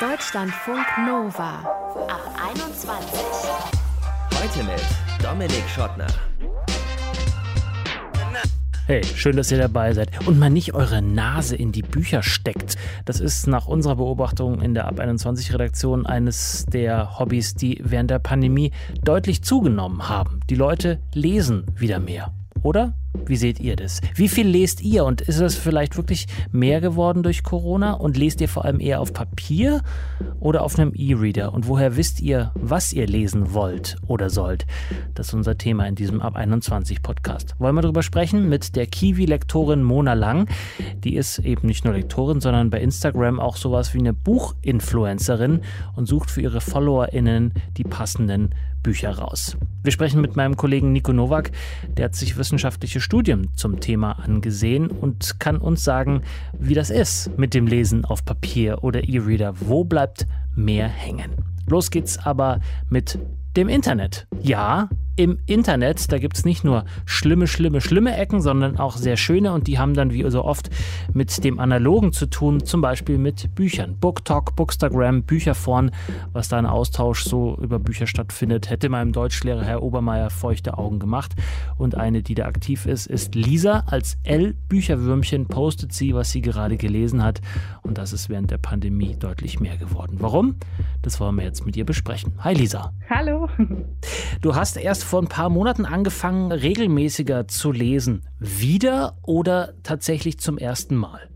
Deutschlandfunk Nova ab 21. Heute mit Dominik Schottner. Hey, schön, dass ihr dabei seid und mal nicht eure Nase in die Bücher steckt. Das ist nach unserer Beobachtung in der Ab 21 Redaktion eines der Hobbys, die während der Pandemie deutlich zugenommen haben. Die Leute lesen wieder mehr, oder? Wie seht ihr das? Wie viel lest ihr und ist es vielleicht wirklich mehr geworden durch Corona und lest ihr vor allem eher auf Papier oder auf einem E-Reader? Und woher wisst ihr, was ihr lesen wollt oder sollt? Das ist unser Thema in diesem Ab 21 Podcast. Wollen wir darüber sprechen mit der Kiwi-Lektorin Mona Lang. Die ist eben nicht nur Lektorin, sondern bei Instagram auch sowas wie eine Buchinfluencerin und sucht für ihre FollowerInnen die passenden Bücher raus. Wir sprechen mit meinem Kollegen Nico Nowak, der hat sich wissenschaftliche Studien zum Thema angesehen und kann uns sagen, wie das ist mit dem Lesen auf Papier oder E-Reader. Wo bleibt mehr hängen? Los geht's aber mit dem Internet. Ja, im Internet, da gibt es nicht nur schlimme, schlimme, schlimme Ecken, sondern auch sehr schöne und die haben dann wie so oft mit dem Analogen zu tun, zum Beispiel mit Büchern. BookTalk, Bookstagram, Bücherforen, was da ein Austausch so über Bücher stattfindet, hätte meinem Deutschlehrer Herr Obermeier feuchte Augen gemacht. Und eine, die da aktiv ist, ist Lisa. Als L-Bücherwürmchen postet sie, was sie gerade gelesen hat. Und das ist während der Pandemie deutlich mehr geworden. Warum? Das wollen wir jetzt mit ihr besprechen. Hi Lisa. Hallo. Du hast erst vor ein paar Monaten angefangen, regelmäßiger zu lesen. Wieder oder tatsächlich zum ersten Mal?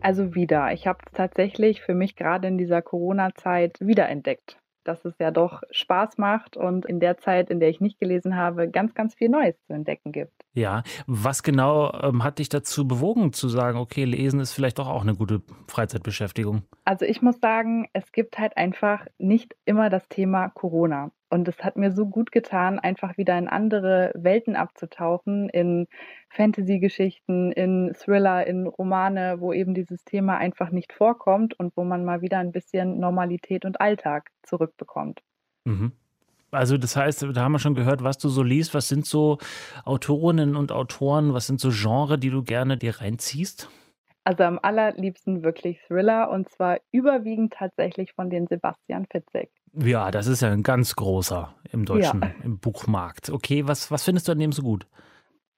Also wieder. Ich habe es tatsächlich für mich gerade in dieser Corona-Zeit wiederentdeckt dass es ja doch Spaß macht und in der Zeit, in der ich nicht gelesen habe, ganz, ganz viel Neues zu entdecken gibt. Ja, was genau ähm, hat dich dazu bewogen zu sagen, okay, lesen ist vielleicht doch auch eine gute Freizeitbeschäftigung? Also ich muss sagen, es gibt halt einfach nicht immer das Thema Corona. Und es hat mir so gut getan, einfach wieder in andere Welten abzutauchen, in Fantasy-Geschichten, in Thriller, in Romane, wo eben dieses Thema einfach nicht vorkommt und wo man mal wieder ein bisschen Normalität und Alltag zurückbekommt. Mhm. Also das heißt, da haben wir schon gehört, was du so liest. Was sind so Autorinnen und Autoren, was sind so Genre, die du gerne dir reinziehst? Also am allerliebsten wirklich Thriller und zwar überwiegend tatsächlich von den Sebastian Fitzek. Ja, das ist ja ein ganz großer im deutschen ja. im Buchmarkt. Okay, was, was findest du an dem so gut?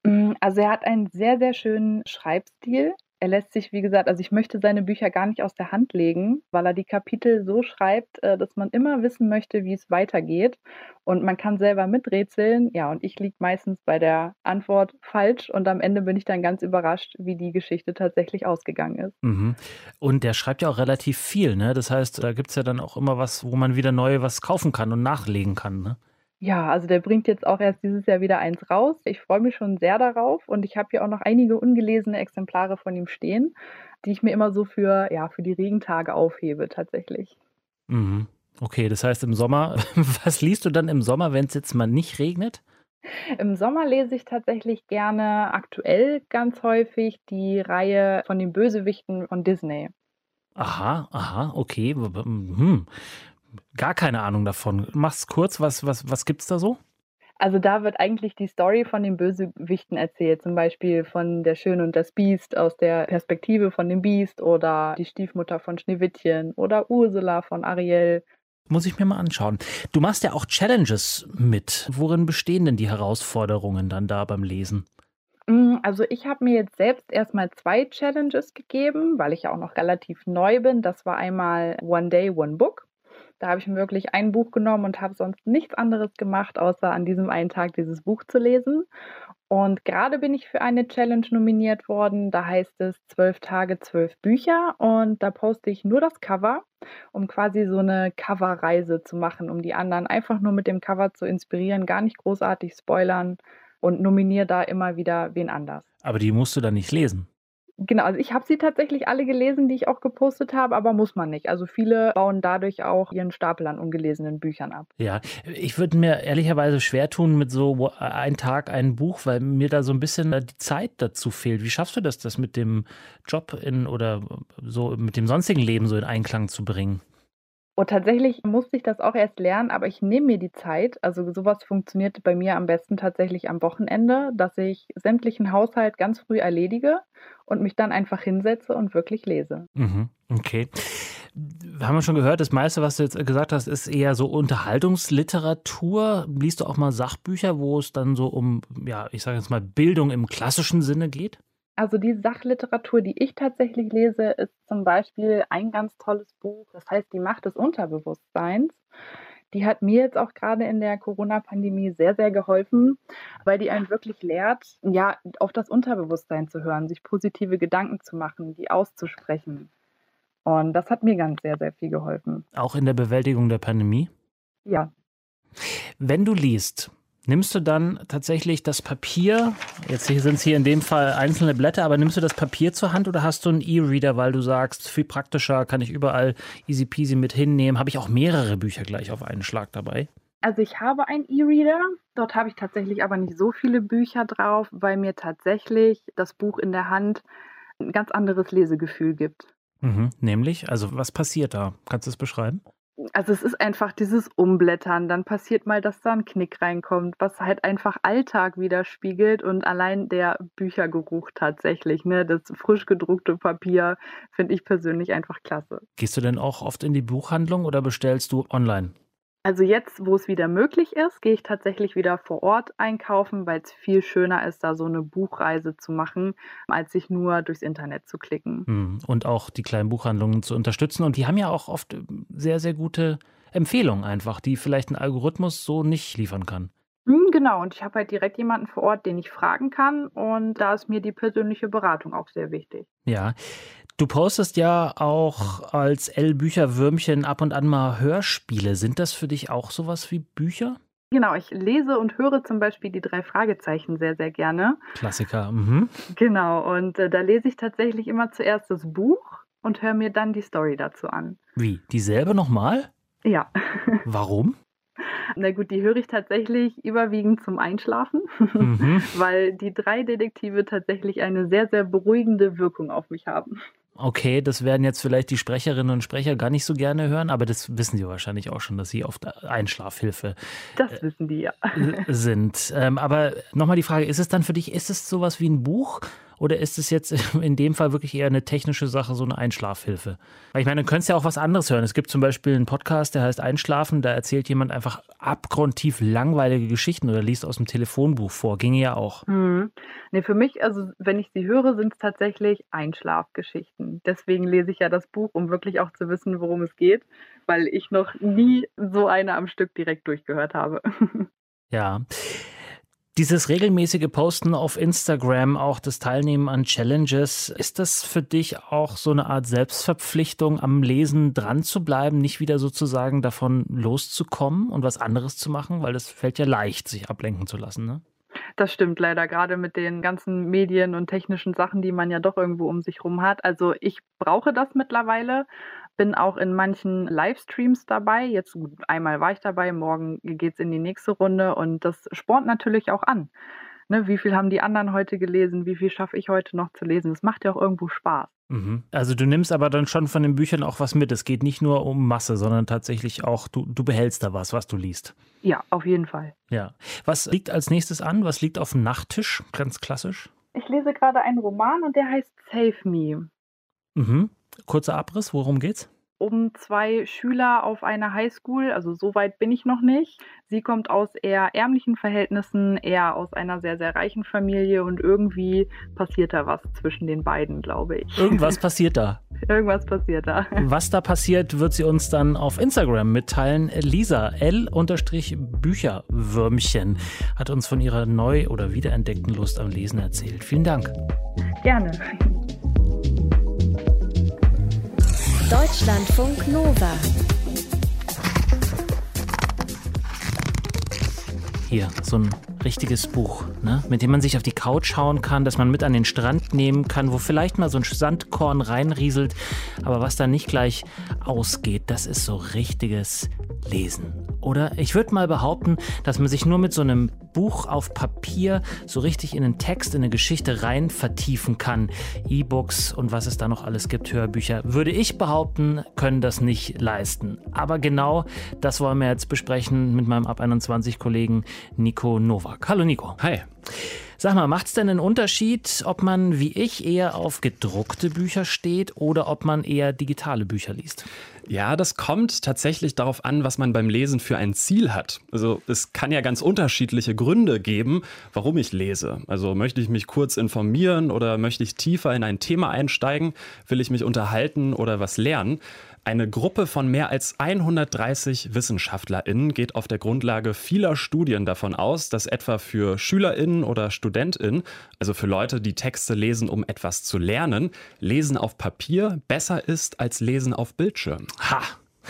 Mm, also er hat einen sehr, sehr schönen Schreibstil er lässt sich, wie gesagt, also ich möchte seine Bücher gar nicht aus der Hand legen, weil er die Kapitel so schreibt, äh, dass man immer wissen möchte, wie es weitergeht. Und man kann selber miträtseln. Ja, und ich liege meistens bei der Antwort falsch und am Ende bin ich dann ganz überrascht, wie die Geschichte tatsächlich ausgegangen ist. Mhm. Und der schreibt ja auch relativ viel, ne? Das heißt, da gibt es ja dann auch immer was, wo man wieder neu was kaufen kann und nachlegen kann, ne? Ja, also der bringt jetzt auch erst dieses Jahr wieder eins raus. Ich freue mich schon sehr darauf und ich habe hier auch noch einige ungelesene Exemplare von ihm stehen, die ich mir immer so für, ja, für die Regentage aufhebe tatsächlich. Mhm. Okay, das heißt im Sommer, was liest du dann im Sommer, wenn es jetzt mal nicht regnet? Im Sommer lese ich tatsächlich gerne aktuell ganz häufig die Reihe von den Bösewichten von Disney. Aha, aha, okay. Hm. Gar keine Ahnung davon. Mach's kurz, was, was, was gibt's da so? Also da wird eigentlich die Story von den Bösewichten erzählt, zum Beispiel von der Schöne und das Biest aus der Perspektive von dem Biest oder die Stiefmutter von Schneewittchen oder Ursula von Ariel. Muss ich mir mal anschauen. Du machst ja auch Challenges mit. Worin bestehen denn die Herausforderungen dann da beim Lesen? Mm, also ich habe mir jetzt selbst erstmal zwei Challenges gegeben, weil ich ja auch noch relativ neu bin. Das war einmal One Day, One Book. Da habe ich mir wirklich ein Buch genommen und habe sonst nichts anderes gemacht, außer an diesem einen Tag dieses Buch zu lesen. Und gerade bin ich für eine Challenge nominiert worden. Da heißt es zwölf Tage, zwölf Bücher. Und da poste ich nur das Cover, um quasi so eine Coverreise zu machen, um die anderen einfach nur mit dem Cover zu inspirieren, gar nicht großartig spoilern und nominiere da immer wieder wen anders. Aber die musst du dann nicht lesen. Genau, also ich habe sie tatsächlich alle gelesen, die ich auch gepostet habe, aber muss man nicht. Also viele bauen dadurch auch ihren Stapel an ungelesenen Büchern ab. Ja, ich würde mir ehrlicherweise schwer tun mit so ein Tag ein Buch, weil mir da so ein bisschen die Zeit dazu fehlt. Wie schaffst du das, das mit dem Job in oder so mit dem sonstigen Leben so in Einklang zu bringen? Und tatsächlich musste ich das auch erst lernen, aber ich nehme mir die Zeit. Also sowas funktioniert bei mir am besten tatsächlich am Wochenende, dass ich sämtlichen Haushalt ganz früh erledige und mich dann einfach hinsetze und wirklich lese. Mhm, okay. wir haben schon gehört, das meiste, was du jetzt gesagt hast, ist eher so Unterhaltungsliteratur. Liest du auch mal Sachbücher, wo es dann so um, ja, ich sage jetzt mal, Bildung im klassischen Sinne geht? Also die Sachliteratur, die ich tatsächlich lese, ist zum Beispiel ein ganz tolles Buch, das heißt Die Macht des Unterbewusstseins. Die hat mir jetzt auch gerade in der Corona-Pandemie sehr, sehr geholfen, weil die einen wirklich lehrt, ja, auf das Unterbewusstsein zu hören, sich positive Gedanken zu machen, die auszusprechen. Und das hat mir ganz sehr, sehr viel geholfen. Auch in der Bewältigung der Pandemie? Ja. Wenn du liest, nimmst du dann tatsächlich das Papier, jetzt sind es hier in dem Fall einzelne Blätter, aber nimmst du das Papier zur Hand oder hast du einen E-Reader, weil du sagst, viel praktischer, kann ich überall easy peasy mit hinnehmen? Habe ich auch mehrere Bücher gleich auf einen Schlag dabei? Also ich habe einen E-Reader, dort habe ich tatsächlich aber nicht so viele Bücher drauf, weil mir tatsächlich das Buch in der Hand ein ganz anderes Lesegefühl gibt. Mhm, nämlich, also was passiert da? Kannst du es beschreiben? Also es ist einfach dieses Umblättern, dann passiert mal, dass da ein Knick reinkommt, was halt einfach Alltag widerspiegelt und allein der Büchergeruch tatsächlich, ne, das frisch gedruckte Papier finde ich persönlich einfach klasse. Gehst du denn auch oft in die Buchhandlung oder bestellst du online? Also jetzt, wo es wieder möglich ist, gehe ich tatsächlich wieder vor Ort einkaufen, weil es viel schöner ist, da so eine Buchreise zu machen, als sich nur durchs Internet zu klicken. Hm, und auch die kleinen Buchhandlungen zu unterstützen. Und die haben ja auch oft sehr, sehr gute Empfehlungen einfach, die vielleicht ein Algorithmus so nicht liefern kann. Hm, genau, und ich habe halt direkt jemanden vor Ort, den ich fragen kann. Und da ist mir die persönliche Beratung auch sehr wichtig. Ja, Du postest ja auch als L-Bücher-Würmchen ab und an mal Hörspiele. Sind das für dich auch sowas wie Bücher? Genau, ich lese und höre zum Beispiel die drei Fragezeichen sehr, sehr gerne. Klassiker. Mhm. Genau, und äh, da lese ich tatsächlich immer zuerst das Buch und höre mir dann die Story dazu an. Wie? Dieselbe nochmal? Ja. Warum? Na gut, die höre ich tatsächlich überwiegend zum Einschlafen, mhm. weil die drei Detektive tatsächlich eine sehr, sehr beruhigende Wirkung auf mich haben. Okay, das werden jetzt vielleicht die Sprecherinnen und Sprecher gar nicht so gerne hören, aber das wissen sie wahrscheinlich auch schon, dass sie oft Einschlafhilfe das wissen die ja. sind. Ähm, aber nochmal die Frage, ist es dann für dich, ist es sowas wie ein Buch oder ist es jetzt in dem Fall wirklich eher eine technische Sache, so eine Einschlafhilfe? Weil ich meine, du könntest ja auch was anderes hören. Es gibt zum Beispiel einen Podcast, der heißt Einschlafen, da erzählt jemand einfach abgrundtief langweilige Geschichten oder liest aus dem Telefonbuch vor. Ginge ja auch. Hm. Nee, für mich, also wenn ich sie höre, sind es tatsächlich Einschlafgeschichten. Deswegen lese ich ja das Buch, um wirklich auch zu wissen, worum es geht, weil ich noch nie so eine am Stück direkt durchgehört habe. Ja. Dieses regelmäßige Posten auf Instagram, auch das Teilnehmen an Challenges, ist das für dich auch so eine Art Selbstverpflichtung, am Lesen dran zu bleiben, nicht wieder sozusagen davon loszukommen und was anderes zu machen? Weil das fällt ja leicht, sich ablenken zu lassen, ne? Das stimmt leider, gerade mit den ganzen Medien und technischen Sachen, die man ja doch irgendwo um sich rum hat. Also ich brauche das mittlerweile, bin auch in manchen Livestreams dabei. Jetzt einmal war ich dabei, morgen geht es in die nächste Runde und das spornt natürlich auch an. Ne, wie viel haben die anderen heute gelesen? Wie viel schaffe ich heute noch zu lesen? Das macht ja auch irgendwo Spaß. Mhm. Also du nimmst aber dann schon von den Büchern auch was mit. Es geht nicht nur um Masse, sondern tatsächlich auch, du, du behältst da was, was du liest. Ja, auf jeden Fall. Ja. Was liegt als nächstes an? Was liegt auf dem Nachttisch? Ganz klassisch. Ich lese gerade einen Roman und der heißt Save Me. Mhm. Kurzer Abriss, worum geht's? um zwei Schüler auf einer Highschool. Also so weit bin ich noch nicht. Sie kommt aus eher ärmlichen Verhältnissen, eher aus einer sehr, sehr reichen Familie und irgendwie passiert da was zwischen den beiden, glaube ich. Irgendwas passiert da. Irgendwas passiert da. Was da passiert, wird sie uns dann auf Instagram mitteilen. Lisa L-Bücherwürmchen hat uns von ihrer neu oder wiederentdeckten Lust am Lesen erzählt. Vielen Dank. Gerne. Deutschlandfunk Nova. Hier, so ein richtiges Buch, ne? mit dem man sich auf die Couch hauen kann, das man mit an den Strand nehmen kann, wo vielleicht mal so ein Sandkorn reinrieselt, aber was dann nicht gleich ausgeht, das ist so richtiges Lesen. Oder ich würde mal behaupten, dass man sich nur mit so einem Buch auf Papier so richtig in einen Text, in eine Geschichte rein vertiefen kann. E-Books und was es da noch alles gibt, Hörbücher, würde ich behaupten, können das nicht leisten. Aber genau das wollen wir jetzt besprechen mit meinem Ab 21 Kollegen Nico Nowak. Hallo Nico. Hi. Sag mal, macht es denn einen Unterschied, ob man wie ich eher auf gedruckte Bücher steht oder ob man eher digitale Bücher liest? Ja, das kommt tatsächlich darauf an, was man beim Lesen für ein Ziel hat. Also es kann ja ganz unterschiedliche Gründe geben, warum ich lese. Also möchte ich mich kurz informieren oder möchte ich tiefer in ein Thema einsteigen? Will ich mich unterhalten oder was lernen? Eine Gruppe von mehr als 130 WissenschaftlerInnen geht auf der Grundlage vieler Studien davon aus, dass etwa für SchülerInnen oder StudentInnen, also für Leute, die Texte lesen, um etwas zu lernen, Lesen auf Papier besser ist als Lesen auf Bildschirm. Ha!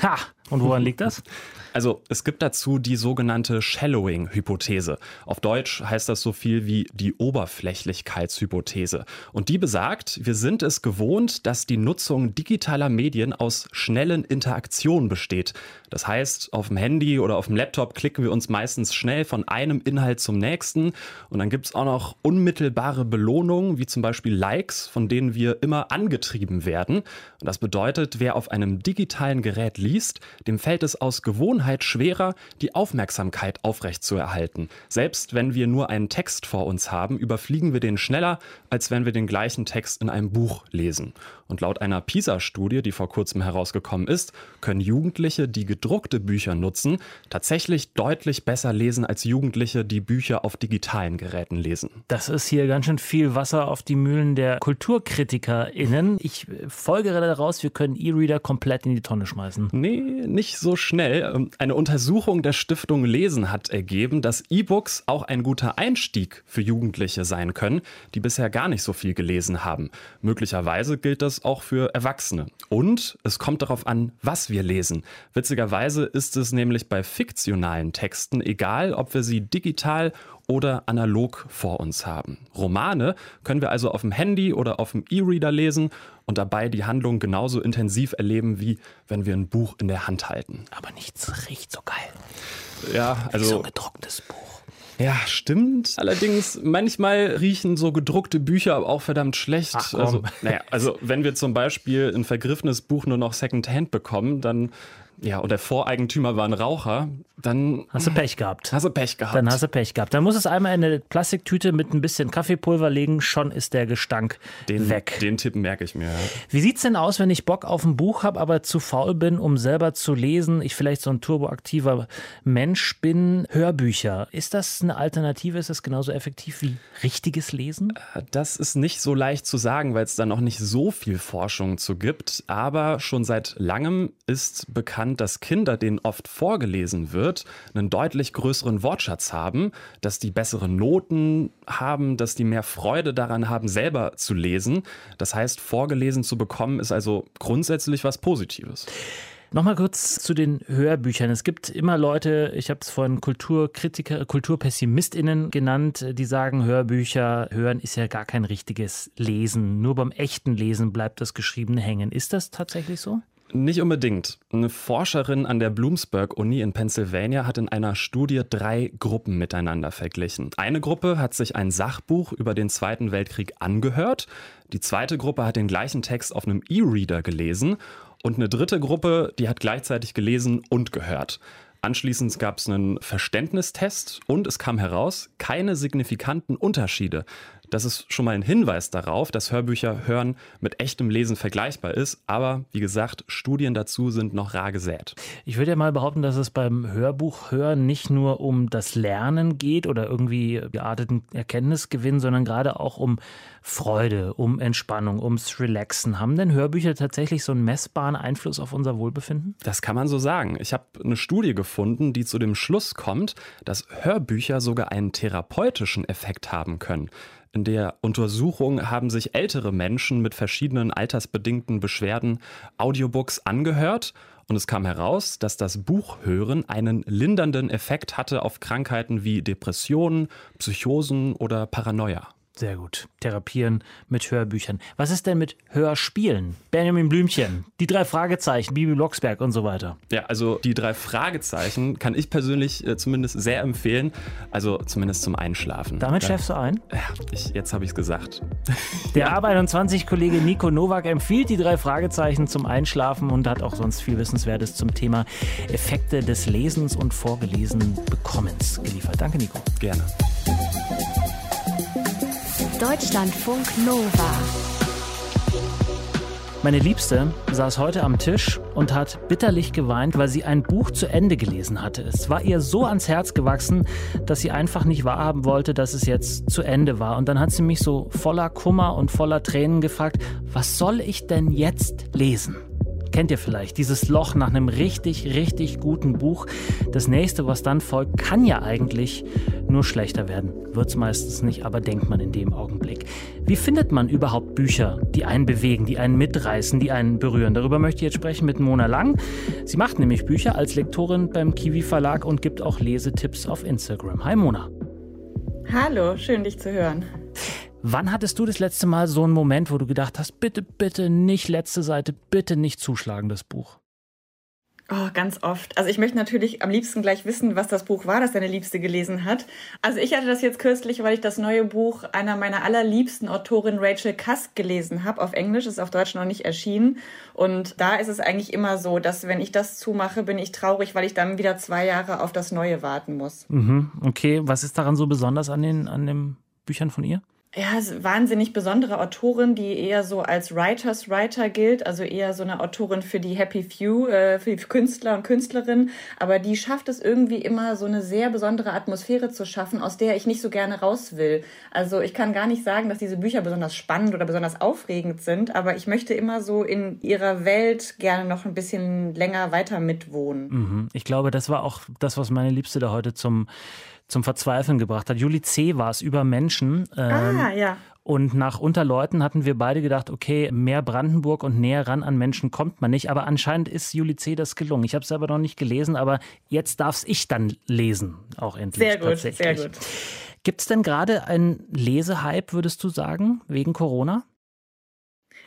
Ha! Und woran liegt das? Also es gibt dazu die sogenannte Shallowing-Hypothese. Auf Deutsch heißt das so viel wie die Oberflächlichkeitshypothese. Und die besagt, wir sind es gewohnt, dass die Nutzung digitaler Medien aus schnellen Interaktionen besteht. Das heißt, auf dem Handy oder auf dem Laptop klicken wir uns meistens schnell von einem Inhalt zum nächsten. Und dann gibt es auch noch unmittelbare Belohnungen, wie zum Beispiel Likes, von denen wir immer angetrieben werden. Und das bedeutet, wer auf einem digitalen Gerät liest, dem fällt es aus Gewohnheit schwerer, die Aufmerksamkeit aufrechtzuerhalten. Selbst wenn wir nur einen Text vor uns haben, überfliegen wir den schneller, als wenn wir den gleichen Text in einem Buch lesen. Und laut einer PISA-Studie, die vor kurzem herausgekommen ist, können Jugendliche, die gedruckte Bücher nutzen, tatsächlich deutlich besser lesen als Jugendliche, die Bücher auf digitalen Geräten lesen. Das ist hier ganz schön viel Wasser auf die Mühlen der KulturkritikerInnen. Ich folgere daraus, wir können E-Reader komplett in die Tonne schmeißen. Nee, nicht so schnell. Ähm, eine Untersuchung der Stiftung Lesen hat ergeben, dass E-Books auch ein guter Einstieg für Jugendliche sein können, die bisher gar nicht so viel gelesen haben. Möglicherweise gilt das auch für Erwachsene. Und es kommt darauf an, was wir lesen. Witzigerweise ist es nämlich bei fiktionalen Texten egal, ob wir sie digital oder analog vor uns haben. Romane können wir also auf dem Handy oder auf dem E-Reader lesen und dabei die Handlung genauso intensiv erleben, wie wenn wir ein Buch in der Hand halten. Aber nichts riecht so geil. Ja, also. Wie so ein gedrucktes Buch. Ja, stimmt. Allerdings, manchmal riechen so gedruckte Bücher auch verdammt schlecht. Ach, also, naja, also wenn wir zum Beispiel ein vergriffenes Buch nur noch Secondhand bekommen, dann ja, und der Voreigentümer war ein Raucher, dann Hast du Pech gehabt. hast du Pech gehabt. Dann hast du Pech gehabt. Dann muss es einmal in eine Plastiktüte mit ein bisschen Kaffeepulver legen, schon ist der Gestank den, weg. Den Tipp merke ich mir. ja. Wie sieht's denn aus, wenn ich Bock auf ein Buch habe, aber zu faul bin, um selber zu lesen? Ich vielleicht so ein turboaktiver Mensch bin. Hörbücher. Ist das eine Alternative? Ist das genauso effektiv wie richtiges Lesen? Das ist nicht so leicht zu sagen, weil es da noch nicht so viel Forschung zu gibt. Aber schon seit langem ist bekannt, dass Kinder, denen oft vorgelesen wird, einen deutlich größeren Wortschatz haben, dass die bessere Noten haben, dass die mehr Freude daran haben, selber zu lesen. Das heißt, vorgelesen zu bekommen, ist also grundsätzlich was Positives. Nochmal kurz zu den Hörbüchern. Es gibt immer Leute, ich habe es vorhin Kulturkritiker, KulturpessimistInnen genannt, die sagen, Hörbücher hören ist ja gar kein richtiges Lesen. Nur beim echten Lesen bleibt das Geschriebene hängen. Ist das tatsächlich so? Nicht unbedingt. Eine Forscherin an der Bloomsburg-Uni in Pennsylvania hat in einer Studie drei Gruppen miteinander verglichen. Eine Gruppe hat sich ein Sachbuch über den Zweiten Weltkrieg angehört. Die zweite Gruppe hat den gleichen Text auf einem E-Reader gelesen. Und eine dritte Gruppe, die hat gleichzeitig gelesen und gehört. Anschließend gab es einen Verständnistest und es kam heraus, keine signifikanten Unterschiede. Das ist schon mal ein Hinweis darauf, dass Hörbücher hören mit echtem Lesen vergleichbar ist. Aber wie gesagt, Studien dazu sind noch rar gesät. Ich würde ja mal behaupten, dass es beim Hörbuchhören nicht nur um das Lernen geht oder irgendwie gearteten Erkenntnisgewinn, sondern gerade auch um Freude, um Entspannung, ums Relaxen. Haben denn Hörbücher tatsächlich so einen messbaren Einfluss auf unser Wohlbefinden? Das kann man so sagen. Ich habe eine Studie gefunden, die zu dem Schluss kommt, dass Hörbücher sogar einen therapeutischen Effekt haben können. In der Untersuchung haben sich ältere Menschen mit verschiedenen altersbedingten Beschwerden Audiobooks angehört und es kam heraus, dass das Buchhören einen lindernden Effekt hatte auf Krankheiten wie Depressionen, Psychosen oder Paranoia. Sehr gut. Therapieren mit Hörbüchern. Was ist denn mit Hörspielen? Benjamin Blümchen, die drei Fragezeichen, Bibi Blocksberg und so weiter. Ja, also die drei Fragezeichen kann ich persönlich äh, zumindest sehr empfehlen. Also zumindest zum Einschlafen. Damit schläfst du ein? Ja, ich, jetzt habe ich es gesagt. Der Ab 21-Kollege Nico Nowak empfiehlt die drei Fragezeichen zum Einschlafen und hat auch sonst viel Wissenswertes zum Thema Effekte des Lesens und vorgelesenen Bekommens geliefert. Danke, Nico. Gerne. Deutschlandfunk Nova. Meine Liebste saß heute am Tisch und hat bitterlich geweint, weil sie ein Buch zu Ende gelesen hatte. Es war ihr so ans Herz gewachsen, dass sie einfach nicht wahrhaben wollte, dass es jetzt zu Ende war. Und dann hat sie mich so voller Kummer und voller Tränen gefragt, was soll ich denn jetzt lesen? Kennt ihr vielleicht dieses Loch nach einem richtig, richtig guten Buch? Das nächste, was dann folgt, kann ja eigentlich nur schlechter werden. Wird es meistens nicht, aber denkt man in dem Augenblick. Wie findet man überhaupt Bücher, die einen bewegen, die einen mitreißen, die einen berühren? Darüber möchte ich jetzt sprechen mit Mona Lang. Sie macht nämlich Bücher als Lektorin beim Kiwi Verlag und gibt auch Lesetipps auf Instagram. Hi Mona. Hallo, schön dich zu hören. Wann hattest du das letzte Mal so einen Moment, wo du gedacht hast, bitte, bitte nicht letzte Seite, bitte nicht zuschlagen, das Buch? Oh, ganz oft. Also ich möchte natürlich am liebsten gleich wissen, was das Buch war, das deine Liebste gelesen hat. Also ich hatte das jetzt kürzlich, weil ich das neue Buch einer meiner allerliebsten Autorin Rachel Cusk gelesen habe. Auf Englisch ist auf Deutsch noch nicht erschienen. Und da ist es eigentlich immer so, dass wenn ich das zumache, bin ich traurig, weil ich dann wieder zwei Jahre auf das Neue warten muss. Mhm, okay, was ist daran so besonders an den, an den Büchern von ihr? Ja, wahnsinnig besondere Autorin, die eher so als Writers Writer gilt, also eher so eine Autorin für die Happy Few, äh, für die Künstler und Künstlerinnen. Aber die schafft es irgendwie immer so eine sehr besondere Atmosphäre zu schaffen, aus der ich nicht so gerne raus will. Also ich kann gar nicht sagen, dass diese Bücher besonders spannend oder besonders aufregend sind, aber ich möchte immer so in ihrer Welt gerne noch ein bisschen länger weiter mitwohnen. Mhm. Ich glaube, das war auch das, was meine Liebste da heute zum zum Verzweifeln gebracht hat. Juli C. war es über Menschen. Ähm, ah, ja. Und nach Unterleuten hatten wir beide gedacht, okay, mehr Brandenburg und näher ran an Menschen kommt man nicht. Aber anscheinend ist Juli C. das gelungen. Ich habe es selber noch nicht gelesen, aber jetzt darf es ich dann lesen, auch endlich. Sehr gut, sehr gut. Gibt es denn gerade einen Lesehype, würdest du sagen, wegen Corona?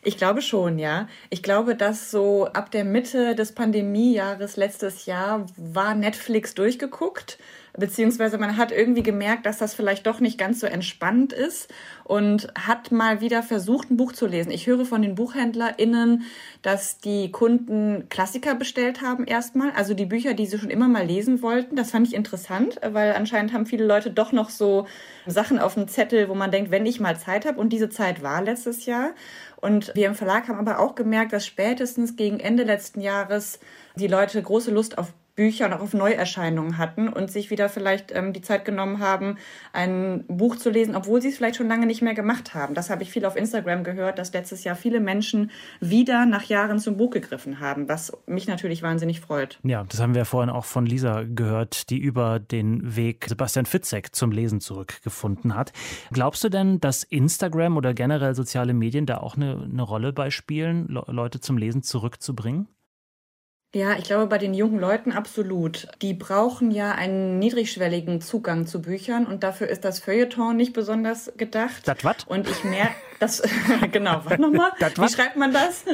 Ich glaube schon, ja. Ich glaube, dass so ab der Mitte des Pandemiejahres letztes Jahr war Netflix durchgeguckt beziehungsweise man hat irgendwie gemerkt, dass das vielleicht doch nicht ganz so entspannt ist und hat mal wieder versucht, ein Buch zu lesen. Ich höre von den BuchhändlerInnen, dass die Kunden Klassiker bestellt haben erstmal, also die Bücher, die sie schon immer mal lesen wollten. Das fand ich interessant, weil anscheinend haben viele Leute doch noch so Sachen auf dem Zettel, wo man denkt, wenn ich mal Zeit habe und diese Zeit war letztes Jahr. Und wir im Verlag haben aber auch gemerkt, dass spätestens gegen Ende letzten Jahres die Leute große Lust auf Bücher und auch auf Neuerscheinungen hatten und sich wieder vielleicht ähm, die Zeit genommen haben, ein Buch zu lesen, obwohl sie es vielleicht schon lange nicht mehr gemacht haben. Das habe ich viel auf Instagram gehört, dass letztes Jahr viele Menschen wieder nach Jahren zum Buch gegriffen haben, was mich natürlich wahnsinnig freut. Ja, das haben wir vorhin auch von Lisa gehört, die über den Weg Sebastian Fitzek zum Lesen zurückgefunden hat. Glaubst du denn, dass Instagram oder generell soziale Medien da auch eine, eine Rolle bei spielen, Leute zum Lesen zurückzubringen? Ja, ich glaube, bei den jungen Leuten absolut. Die brauchen ja einen niedrigschwelligen Zugang zu Büchern und dafür ist das Feuilleton nicht besonders gedacht. Das was? Und ich merke, das, genau, was nochmal? Wie schreibt man das?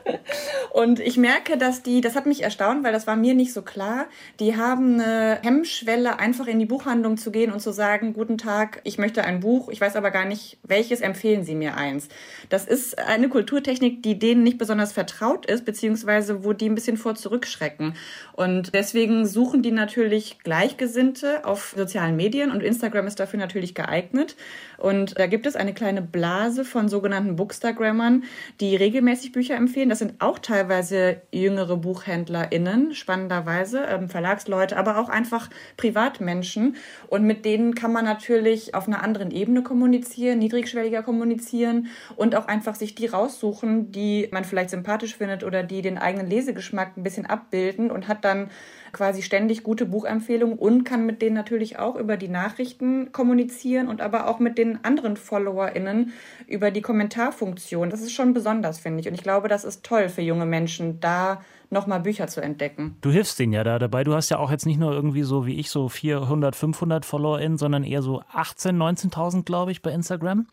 und ich merke, dass die, das hat mich erstaunt, weil das war mir nicht so klar, die haben eine Hemmschwelle, einfach in die Buchhandlung zu gehen und zu sagen, guten Tag, ich möchte ein Buch, ich weiß aber gar nicht, welches, empfehlen Sie mir eins. Das ist eine Kulturtechnik, die denen nicht besonders vertraut ist, beziehungsweise wo die ein bisschen vor davor zurückschrecken. Und deswegen suchen die natürlich Gleichgesinnte auf sozialen Medien und Instagram ist dafür natürlich geeignet. Und da gibt es eine kleine Blase von sogenannten Bookstagrammern, die regelmäßig Bücher empfehlen. Das sind auch teilweise jüngere BuchhändlerInnen, spannenderweise, ähm, Verlagsleute, aber auch einfach Privatmenschen. Und mit denen kann man natürlich auf einer anderen Ebene kommunizieren, niedrigschwelliger kommunizieren und auch einfach sich die raussuchen, die man vielleicht sympathisch findet oder die den eigenen Lesegeschmack ein bisschen abbilden und hat dann quasi ständig gute Buchempfehlungen und kann mit denen natürlich auch über die Nachrichten kommunizieren und aber auch mit den anderen FollowerInnen über die Kommentarfunktion. Das ist schon besonders, finde ich. Und ich glaube, das ist toll für junge Menschen, da nochmal Bücher zu entdecken. Du hilfst denen ja da dabei. Du hast ja auch jetzt nicht nur irgendwie so wie ich so 400, 500 FollowerInnen, sondern eher so 18, 19.000, glaube ich, bei Instagram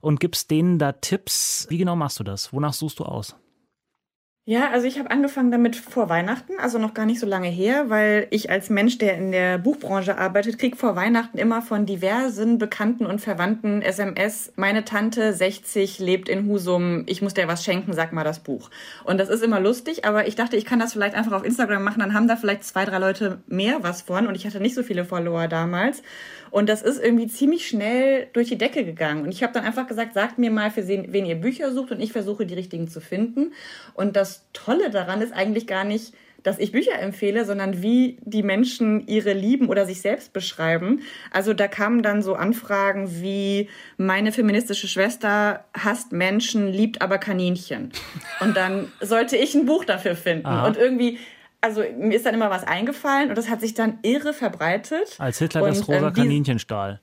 und gibst denen da Tipps. Wie genau machst du das? Wonach suchst du aus? Ja, also ich habe angefangen damit vor Weihnachten, also noch gar nicht so lange her, weil ich als Mensch, der in der Buchbranche arbeitet, krieg vor Weihnachten immer von diversen Bekannten und Verwandten SMS, meine Tante 60 lebt in Husum, ich muss dir was schenken, sag mal das Buch. Und das ist immer lustig, aber ich dachte, ich kann das vielleicht einfach auf Instagram machen, dann haben da vielleicht zwei, drei Leute mehr was von und ich hatte nicht so viele Follower damals. Und das ist irgendwie ziemlich schnell durch die Decke gegangen. Und ich habe dann einfach gesagt, sagt mir mal, für wen ihr Bücher sucht und ich versuche die richtigen zu finden. Und das Tolle daran ist eigentlich gar nicht, dass ich Bücher empfehle, sondern wie die Menschen ihre Lieben oder sich selbst beschreiben. Also da kamen dann so Anfragen wie meine feministische Schwester hasst Menschen, liebt aber Kaninchen. Und dann sollte ich ein Buch dafür finden. Aha. Und irgendwie also mir ist dann immer was eingefallen und das hat sich dann irre verbreitet. Als Hitler und, das rosa ähm, Kaninchen stahl.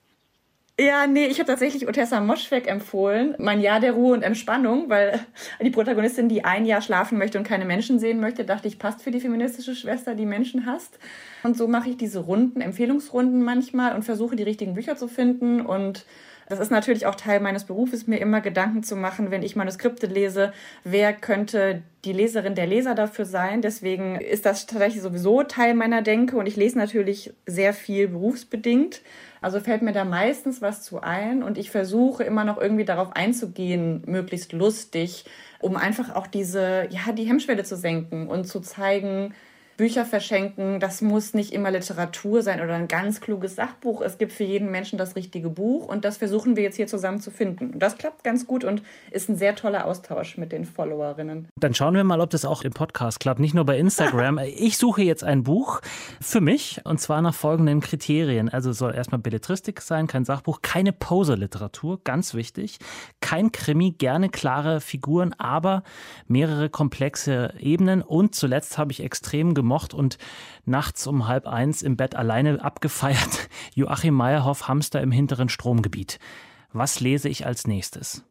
Ja, nee, ich habe tatsächlich Otessa Moschweg empfohlen, mein Jahr der Ruhe und Entspannung, weil die Protagonistin, die ein Jahr schlafen möchte und keine Menschen sehen möchte, dachte ich, passt für die feministische Schwester, die Menschen hasst. Und so mache ich diese Runden, Empfehlungsrunden manchmal und versuche die richtigen Bücher zu finden und das ist natürlich auch Teil meines Berufes, mir immer Gedanken zu machen, wenn ich Manuskripte lese, wer könnte die Leserin der Leser dafür sein. Deswegen ist das tatsächlich sowieso Teil meiner Denke und ich lese natürlich sehr viel berufsbedingt. Also fällt mir da meistens was zu ein und ich versuche immer noch irgendwie darauf einzugehen, möglichst lustig, um einfach auch diese, ja, die Hemmschwelle zu senken und zu zeigen, Bücher verschenken, das muss nicht immer Literatur sein oder ein ganz kluges Sachbuch. Es gibt für jeden Menschen das richtige Buch und das versuchen wir jetzt hier zusammen zu finden. Und das klappt ganz gut und ist ein sehr toller Austausch mit den Followerinnen. Dann schauen wir mal, ob das auch im Podcast klappt, nicht nur bei Instagram. ich suche jetzt ein Buch für mich und zwar nach folgenden Kriterien. Also es soll erstmal Belletristik sein, kein Sachbuch, keine Poser-Literatur, ganz wichtig, kein Krimi, gerne klare Figuren, aber mehrere komplexe Ebenen und zuletzt habe ich extrem gemocht, gemocht und nachts um halb eins im Bett alleine abgefeiert. Joachim Meyerhoff, Hamster im hinteren Stromgebiet. Was lese ich als nächstes?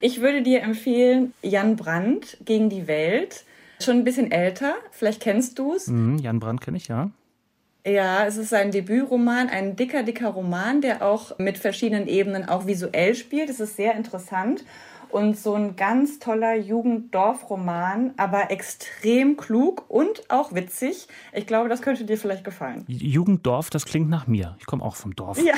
Ich würde dir empfehlen, Jan Brandt gegen die Welt. Schon ein bisschen älter, vielleicht kennst du es. Mhm, Jan Brandt kenne ich, ja. Ja, es ist sein Debütroman, ein dicker, dicker Roman, der auch mit verschiedenen Ebenen auch visuell spielt. Es ist sehr interessant und so ein ganz toller Jugenddorfroman, aber extrem klug und auch witzig. Ich glaube, das könnte dir vielleicht gefallen. Jugenddorf, das klingt nach mir. Ich komme auch vom Dorf. Ja.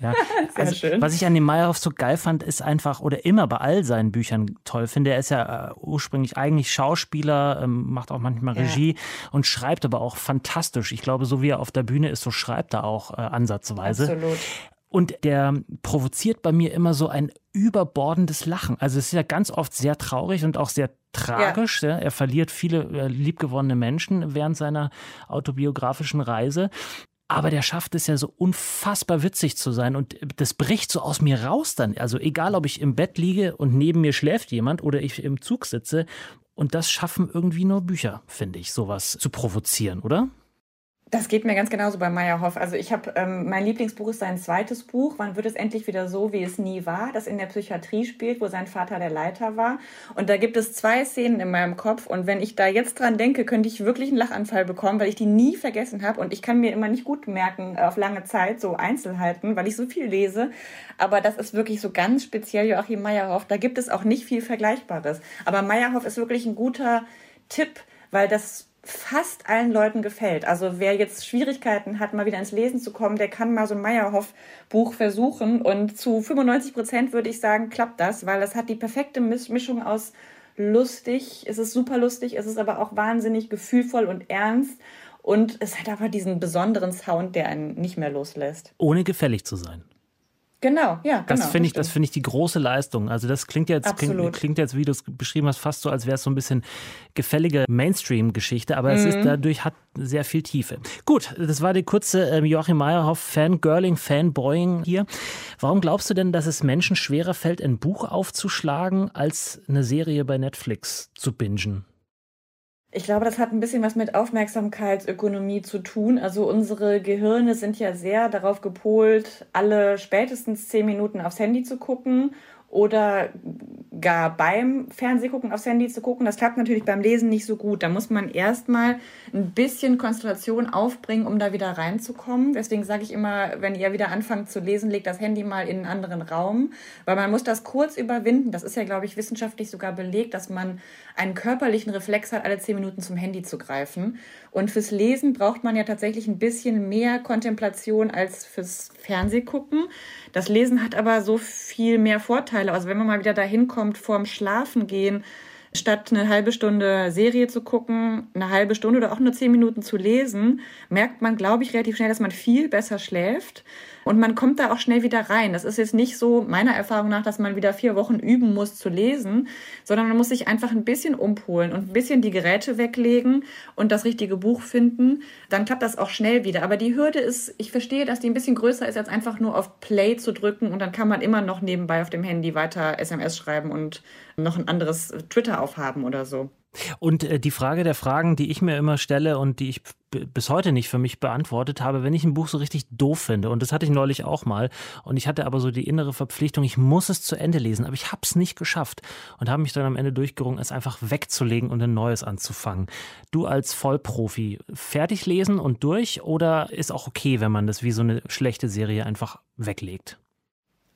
Ja, also, schön. Was ich an dem Meyerhoff so geil fand, ist einfach, oder immer bei all seinen Büchern toll finde, er ist ja äh, ursprünglich eigentlich Schauspieler, ähm, macht auch manchmal Regie ja. und schreibt aber auch fantastisch. Ich glaube, so wie er auf der Bühne ist, so schreibt er auch äh, ansatzweise. Absolut. Und der provoziert bei mir immer so ein überbordendes Lachen. Also es ist ja ganz oft sehr traurig und auch sehr tragisch. Ja. Er verliert viele äh, liebgewonnene Menschen während seiner autobiografischen Reise. Aber der schafft es ja so unfassbar witzig zu sein und das bricht so aus mir raus dann. Also egal, ob ich im Bett liege und neben mir schläft jemand oder ich im Zug sitze. Und das schaffen irgendwie nur Bücher, finde ich, sowas zu provozieren, oder? Das geht mir ganz genauso bei Meyerhoff. Also ich habe, ähm, mein Lieblingsbuch ist sein zweites Buch. Wann wird es endlich wieder so, wie es nie war? Das in der Psychiatrie spielt, wo sein Vater der Leiter war. Und da gibt es zwei Szenen in meinem Kopf. Und wenn ich da jetzt dran denke, könnte ich wirklich einen Lachanfall bekommen, weil ich die nie vergessen habe. Und ich kann mir immer nicht gut merken auf lange Zeit so Einzelheiten, weil ich so viel lese. Aber das ist wirklich so ganz speziell Joachim Meyerhoff. Da gibt es auch nicht viel Vergleichbares. Aber Meyerhoff ist wirklich ein guter Tipp, weil das fast allen Leuten gefällt. Also wer jetzt Schwierigkeiten hat, mal wieder ins Lesen zu kommen, der kann mal so ein Meyerhoff-Buch versuchen. Und zu 95 Prozent würde ich sagen, klappt das, weil das hat die perfekte Mischung aus lustig, es ist super lustig, es ist aber auch wahnsinnig gefühlvoll und ernst. Und es hat aber diesen besonderen Sound, der einen nicht mehr loslässt. Ohne gefällig zu sein. Genau, ja, genau. Das finde ich, das finde ich die große Leistung. Also das klingt jetzt, klingt, klingt, jetzt, wie du es beschrieben hast, fast so, als wäre es so ein bisschen gefällige Mainstream-Geschichte, aber mhm. es ist mhm. dadurch hat sehr viel Tiefe. Gut, das war die kurze ähm, Joachim Meyerhoff Fangirling, Fanboying hier. Warum glaubst du denn, dass es Menschen schwerer fällt, ein Buch aufzuschlagen, als eine Serie bei Netflix zu bingen? Ich glaube, das hat ein bisschen was mit Aufmerksamkeitsökonomie zu tun. Also unsere Gehirne sind ja sehr darauf gepolt, alle spätestens zehn Minuten aufs Handy zu gucken oder gar beim Fernsehgucken aufs Handy zu gucken. Das klappt natürlich beim Lesen nicht so gut. Da muss man erstmal ein bisschen Konzentration aufbringen, um da wieder reinzukommen. Deswegen sage ich immer, wenn ihr wieder anfangt zu lesen, legt das Handy mal in einen anderen Raum, weil man muss das kurz überwinden. Das ist ja, glaube ich, wissenschaftlich sogar belegt, dass man einen körperlichen Reflex hat, alle zehn Minuten zum Handy zu greifen. Und fürs Lesen braucht man ja tatsächlich ein bisschen mehr Kontemplation als fürs Fernsehgucken. Das Lesen hat aber so viel mehr Vorteile. Also wenn man mal wieder dahin kommt, vorm Schlafen gehen, statt eine halbe Stunde Serie zu gucken, eine halbe Stunde oder auch nur zehn Minuten zu lesen, merkt man, glaube ich, relativ schnell, dass man viel besser schläft. Und man kommt da auch schnell wieder rein. Das ist jetzt nicht so meiner Erfahrung nach, dass man wieder vier Wochen üben muss zu lesen, sondern man muss sich einfach ein bisschen umpolen und ein bisschen die Geräte weglegen und das richtige Buch finden. Dann klappt das auch schnell wieder. Aber die Hürde ist, ich verstehe, dass die ein bisschen größer ist, als einfach nur auf Play zu drücken und dann kann man immer noch nebenbei auf dem Handy weiter SMS schreiben und noch ein anderes Twitter aufhaben oder so. Und äh, die Frage der Fragen, die ich mir immer stelle und die ich bis heute nicht für mich beantwortet habe, wenn ich ein Buch so richtig doof finde, und das hatte ich neulich auch mal, und ich hatte aber so die innere Verpflichtung, ich muss es zu Ende lesen, aber ich habe es nicht geschafft und habe mich dann am Ende durchgerungen, es einfach wegzulegen und ein neues anzufangen. Du als Vollprofi, fertig lesen und durch oder ist auch okay, wenn man das wie so eine schlechte Serie einfach weglegt?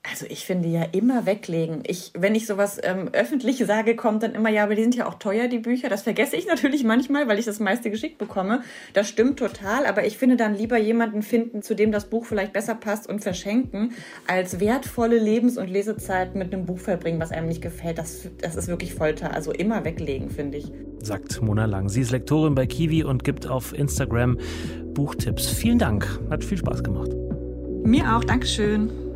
Also ich finde ja immer weglegen. Ich, wenn ich sowas ähm, öffentlich sage, kommt dann immer, ja, aber die sind ja auch teuer, die Bücher. Das vergesse ich natürlich manchmal, weil ich das meiste geschickt bekomme. Das stimmt total, aber ich finde dann lieber jemanden finden, zu dem das Buch vielleicht besser passt und verschenken, als wertvolle Lebens- und Lesezeit mit einem Buch verbringen, was einem nicht gefällt. Das, das ist wirklich Folter. Also immer weglegen, finde ich. Sagt Mona Lang. Sie ist Lektorin bei Kiwi und gibt auf Instagram Buchtipps. Vielen Dank. Hat viel Spaß gemacht. Mir auch. Dankeschön.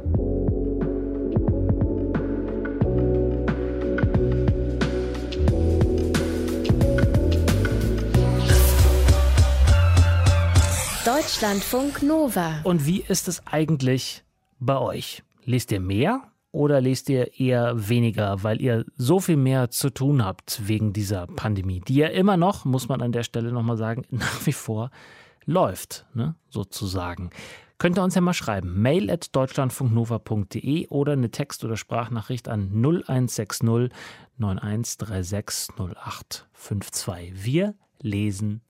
Deutschlandfunk Nova. Und wie ist es eigentlich bei euch? Lest ihr mehr oder lest ihr eher weniger, weil ihr so viel mehr zu tun habt wegen dieser Pandemie, die ja immer noch, muss man an der Stelle nochmal sagen, nach wie vor läuft, ne, sozusagen. Könnt ihr uns ja mal schreiben. Mail at deutschlandfunknova.de oder eine Text- oder Sprachnachricht an 0160 9136 0852. Wir lesen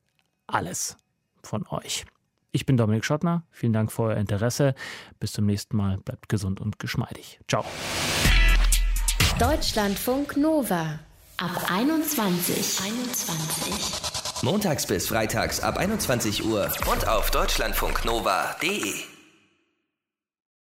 alles von euch. Ich bin Dominik Schottner. Vielen Dank für euer Interesse. Bis zum nächsten Mal. Bleibt gesund und geschmeidig. Ciao. Deutschlandfunk Nova. Ab 21. 21. Montags bis freitags ab 21 Uhr und auf deutschlandfunknova.de.